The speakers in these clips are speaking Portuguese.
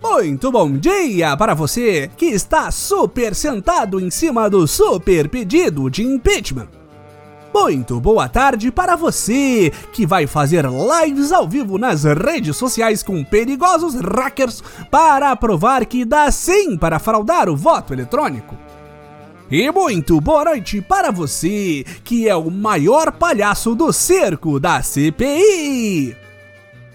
Muito bom dia para você que está super sentado em cima do super pedido de impeachment. Muito boa tarde para você que vai fazer lives ao vivo nas redes sociais com perigosos hackers para provar que dá sim para fraudar o voto eletrônico. E muito boa noite para você que é o maior palhaço do cerco da CPI.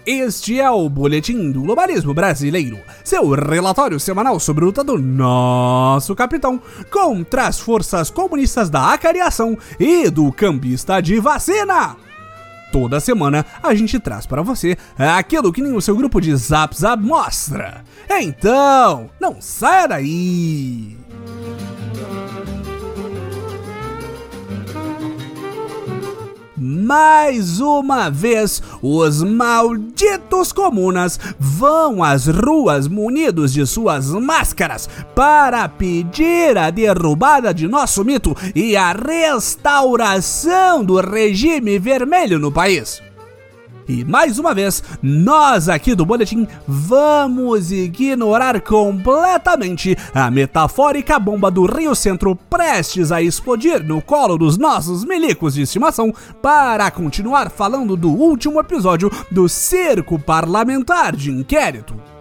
Este é o Boletim do Globalismo Brasileiro, seu relatório semanal sobre a luta do nosso capitão contra as forças comunistas da acariação e do cambista de vacina. Toda semana a gente traz para você aquilo que nem o seu grupo de Zap Zap mostra. Então, não saia daí! Mais uma vez, os malditos comunas vão às ruas munidos de suas máscaras para pedir a derrubada de nosso mito e a restauração do regime vermelho no país. E mais uma vez, nós aqui do Boletim vamos ignorar completamente a metafórica bomba do Rio Centro prestes a explodir no colo dos nossos milicos de estimação para continuar falando do último episódio do Cerco Parlamentar de Inquérito.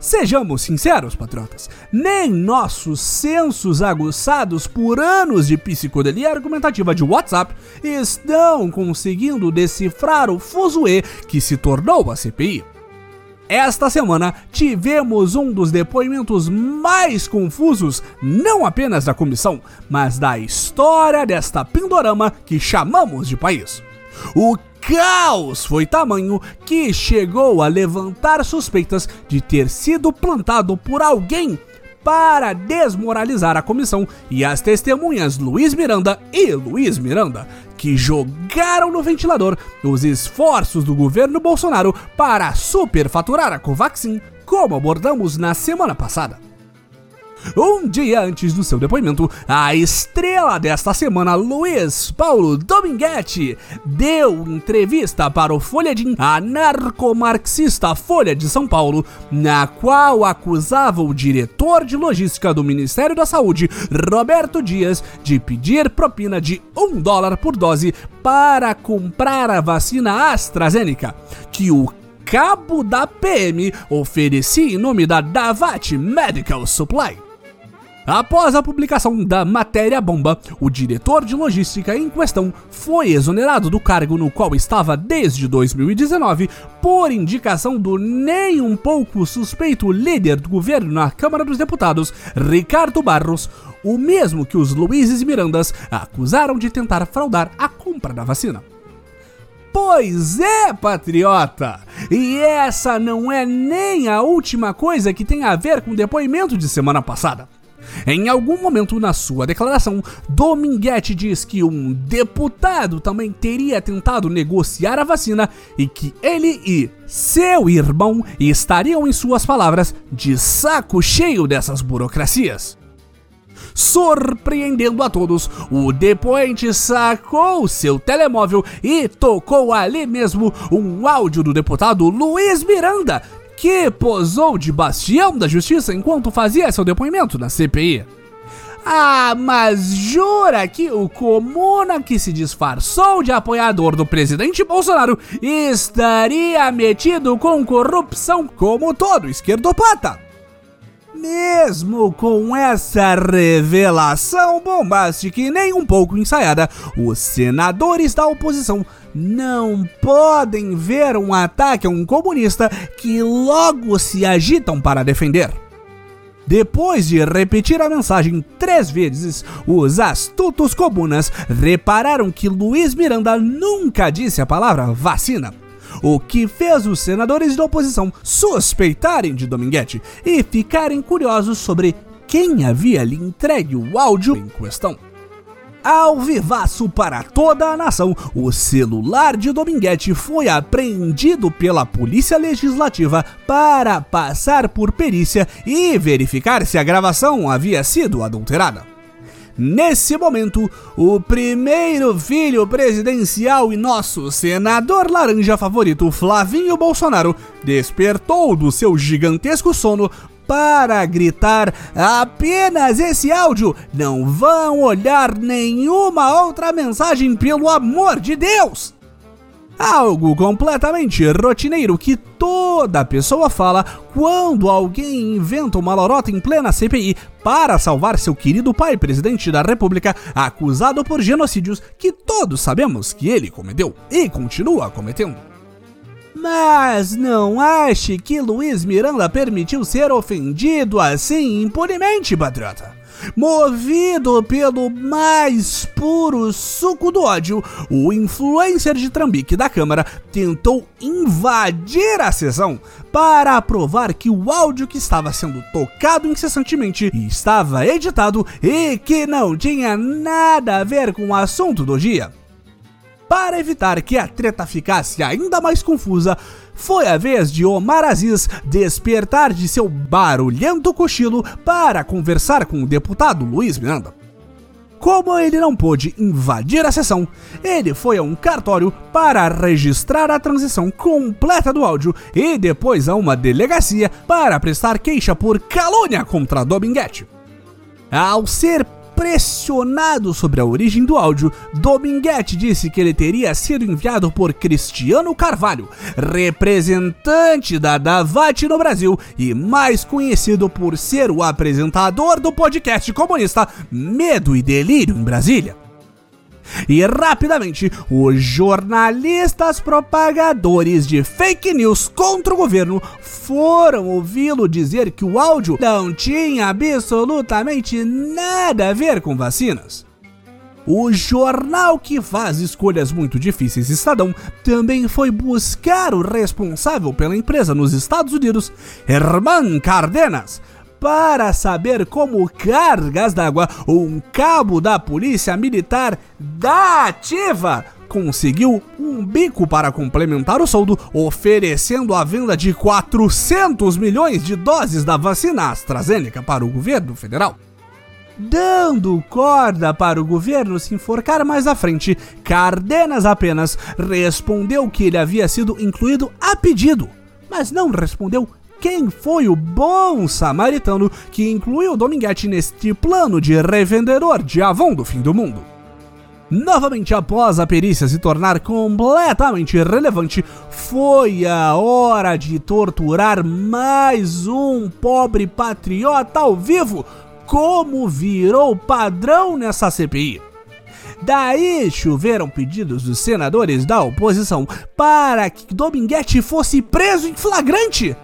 Sejamos sinceros, patriotas, nem nossos sensos aguçados por anos de psicodelia argumentativa de WhatsApp estão conseguindo decifrar o fuzuê que se tornou a CPI. Esta semana tivemos um dos depoimentos mais confusos, não apenas da comissão, mas da história desta pindorama que chamamos de país. O caos foi tamanho que chegou a levantar suspeitas de ter sido plantado por alguém para desmoralizar a comissão e as testemunhas Luiz Miranda e Luiz Miranda, que jogaram no ventilador os esforços do governo Bolsonaro para superfaturar a Covaxin, como abordamos na semana passada. Um dia antes do seu depoimento, a estrela desta semana, Luiz Paulo Dominguete, deu entrevista para o Folhetim, a narcomarxista Folha de São Paulo, na qual acusava o diretor de logística do Ministério da Saúde, Roberto Dias, de pedir propina de um dólar por dose para comprar a vacina AstraZeneca, que o cabo da PM oferecia em nome da Davat Medical Supply. Após a publicação da matéria bomba, o diretor de logística em questão foi exonerado do cargo no qual estava desde 2019 por indicação do nem um pouco suspeito líder do governo na Câmara dos Deputados, Ricardo Barros, o mesmo que os Luizes Mirandas acusaram de tentar fraudar a compra da vacina. Pois é, patriota! E essa não é nem a última coisa que tem a ver com o depoimento de semana passada. Em algum momento na sua declaração, Dominguete diz que um deputado também teria tentado negociar a vacina e que ele e seu irmão estariam, em suas palavras, de saco cheio dessas burocracias. Surpreendendo a todos, o depoente sacou seu telemóvel e tocou ali mesmo um áudio do deputado Luiz Miranda, que posou de bastião da justiça enquanto fazia seu depoimento na CPI. Ah, mas jura que o comuna que se disfarçou de apoiador do presidente Bolsonaro estaria metido com corrupção como todo esquerdopata? Mesmo com essa revelação bombástica e nem um pouco ensaiada, os senadores da oposição não podem ver um ataque a um comunista que logo se agitam para defender. Depois de repetir a mensagem três vezes, os astutos comunas repararam que Luiz Miranda nunca disse a palavra vacina. O que fez os senadores da oposição suspeitarem de Dominguete e ficarem curiosos sobre quem havia lhe entregue o áudio em questão. Ao vivaço para toda a nação, o celular de Dominguete foi apreendido pela Polícia Legislativa para passar por perícia e verificar se a gravação havia sido adulterada. Nesse momento, o primeiro filho presidencial e nosso senador laranja favorito, Flavinho Bolsonaro, despertou do seu gigantesco sono para gritar apenas esse áudio. Não vão olhar nenhuma outra mensagem, pelo amor de Deus! Algo completamente rotineiro que toda pessoa fala quando alguém inventa uma lorota em plena CPI para salvar seu querido pai, presidente da República, acusado por genocídios que todos sabemos que ele cometeu e continua cometendo. Mas não ache que Luiz Miranda permitiu ser ofendido assim impunemente, patriota. Movido pelo mais puro suco do ódio, o influencer de Trambique da Câmara tentou invadir a sessão para provar que o áudio que estava sendo tocado incessantemente estava editado e que não tinha nada a ver com o assunto do dia. Para evitar que a treta ficasse ainda mais confusa, foi a vez de Omar Aziz despertar de seu barulhento cochilo para conversar com o deputado Luiz Miranda. Como ele não pôde invadir a sessão, ele foi a um cartório para registrar a transição completa do áudio e depois a uma delegacia para prestar queixa por calúnia contra Dominguete. Ao ser pressionado sobre a origem do áudio, Dominguete disse que ele teria sido enviado por Cristiano Carvalho, representante da Davat no Brasil e mais conhecido por ser o apresentador do podcast comunista Medo e Delírio em Brasília. E rapidamente, os jornalistas propagadores de fake news contra o governo foram ouvi-lo dizer que o áudio não tinha absolutamente nada a ver com vacinas. O jornal que faz escolhas muito difíceis, Estadão, também foi buscar o responsável pela empresa nos Estados Unidos, Herman Cardenas, para saber como cargas d'água, um cabo da polícia militar da ativa conseguiu um bico para complementar o soldo, oferecendo a venda de 400 milhões de doses da vacina AstraZeneca para o governo federal. Dando corda para o governo se enforcar mais à frente, Cardenas apenas respondeu que ele havia sido incluído a pedido, mas não respondeu quem foi o bom samaritano que incluiu Dominguete neste plano de revendedor de Avon do fim do mundo. Novamente, após a perícia se tornar completamente irrelevante, foi a hora de torturar mais um pobre patriota ao vivo, como virou padrão nessa CPI. Daí choveram pedidos dos senadores da oposição para que Dominguete fosse preso em flagrante.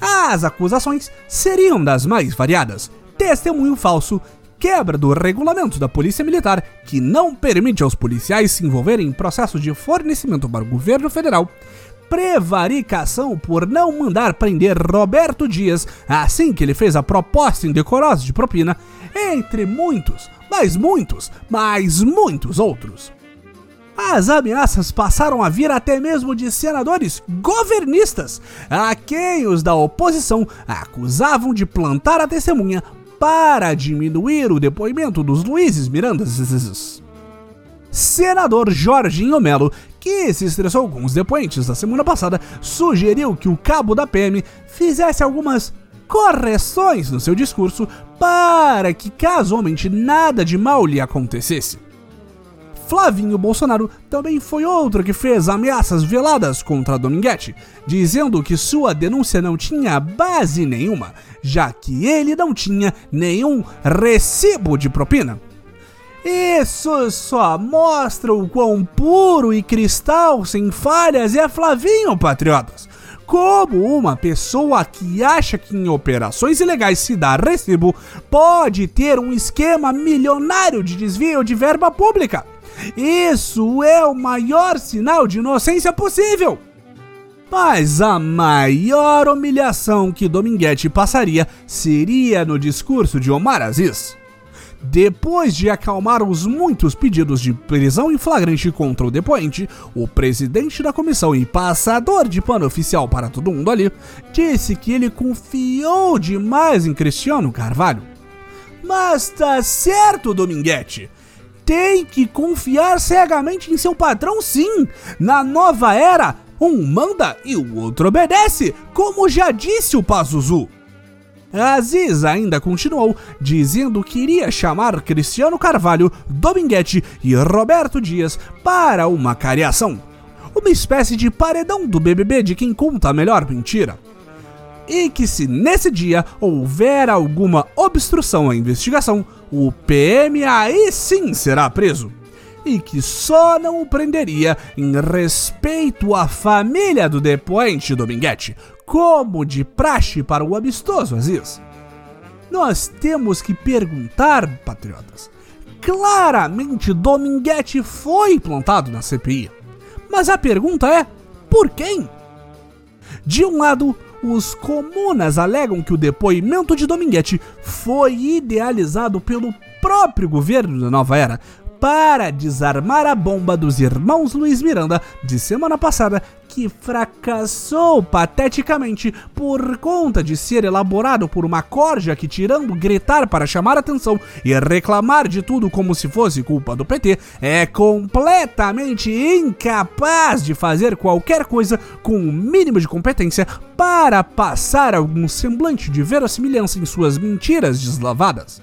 As acusações seriam das mais variadas: testemunho falso, quebra do regulamento da Polícia Militar, que não permite aos policiais se envolverem em processos de fornecimento para o governo federal, prevaricação por não mandar prender Roberto Dias assim que ele fez a proposta indecorosa de propina, entre muitos, mas muitos, mas muitos outros. As ameaças passaram a vir até mesmo de senadores governistas, a quem os da oposição acusavam de plantar a testemunha para diminuir o depoimento dos Luizes Mirandas. Senador Jorginho Melo, que se estressou com os depoentes da semana passada, sugeriu que o cabo da PM fizesse algumas correções no seu discurso para que casualmente nada de mal lhe acontecesse. Flavinho Bolsonaro também foi outro que fez ameaças veladas contra Dominguete, dizendo que sua denúncia não tinha base nenhuma, já que ele não tinha nenhum recibo de propina. Isso só mostra o quão puro e cristal sem falhas é Flavinho, patriotas. Como uma pessoa que acha que em operações ilegais se dá recibo pode ter um esquema milionário de desvio de verba pública. Isso é o maior sinal de inocência possível. Mas a maior humilhação que Dominguete passaria seria no discurso de Omar Aziz. Depois de acalmar os muitos pedidos de prisão em flagrante contra o depoente, o presidente da comissão e passador de pano oficial para todo mundo ali, disse que ele confiou demais em Cristiano Carvalho Mas tá certo, Dominguete. Tem que confiar cegamente em seu patrão, sim. Na nova era, um manda e o outro obedece, como já disse o Pazuzu. Aziz ainda continuou, dizendo que iria chamar Cristiano Carvalho, Dominguete e Roberto Dias para uma cariação. Uma espécie de paredão do BBB de quem conta a melhor mentira. E que se nesse dia houver alguma obstrução à investigação, o PM aí sim será preso. E que só não o prenderia em respeito à família do depoente Dominguete, como de praxe para o amistoso Aziz. Nós temos que perguntar, patriotas. Claramente Dominguete foi plantado na CPI. Mas a pergunta é: por quem? De um lado, os comunas alegam que o depoimento de Dominguete foi idealizado pelo próprio governo da Nova Era para desarmar a bomba dos irmãos Luiz Miranda de semana passada, que fracassou pateticamente por conta de ser elaborado por uma corja que, tirando gritar para chamar atenção e reclamar de tudo como se fosse culpa do PT, é completamente incapaz de fazer qualquer coisa com o mínimo de competência para passar algum semblante de verossimilhança em suas mentiras deslavadas.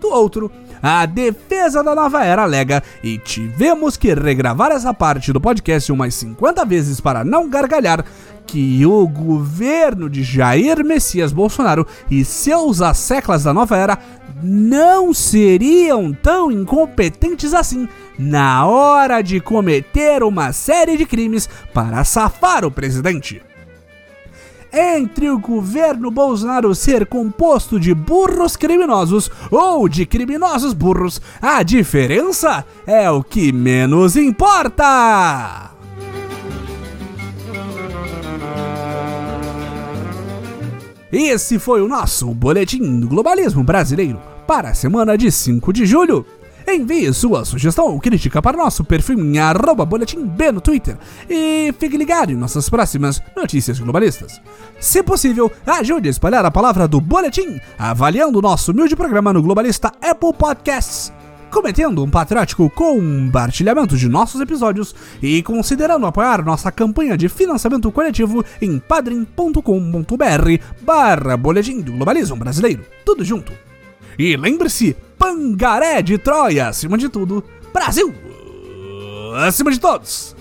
Do outro, a defesa da nova era alega, e tivemos que regravar essa parte do podcast umas 50 vezes para não gargalhar, que o governo de Jair Messias Bolsonaro e seus asseclas da nova era não seriam tão incompetentes assim na hora de cometer uma série de crimes para safar o presidente entre o governo Bolsonaro ser composto de burros criminosos ou de criminosos burros, a diferença é o que menos importa. Esse foi o nosso Boletim do Globalismo Brasileiro para a semana de 5 de julho. Envie sua sugestão ou crítica para nosso perfil em arroba boletim B no Twitter e fique ligado em nossas próximas notícias globalistas. Se possível, ajude a espalhar a palavra do boletim avaliando o nosso humilde programa no Globalista Apple Podcasts cometendo um patriótico compartilhamento de nossos episódios e considerando apoiar nossa campanha de financiamento coletivo em padrim.com.br barra boletim do globalismo brasileiro. Tudo junto. E lembre-se, Pangaré de Troia, acima de tudo, Brasil! Acima de todos!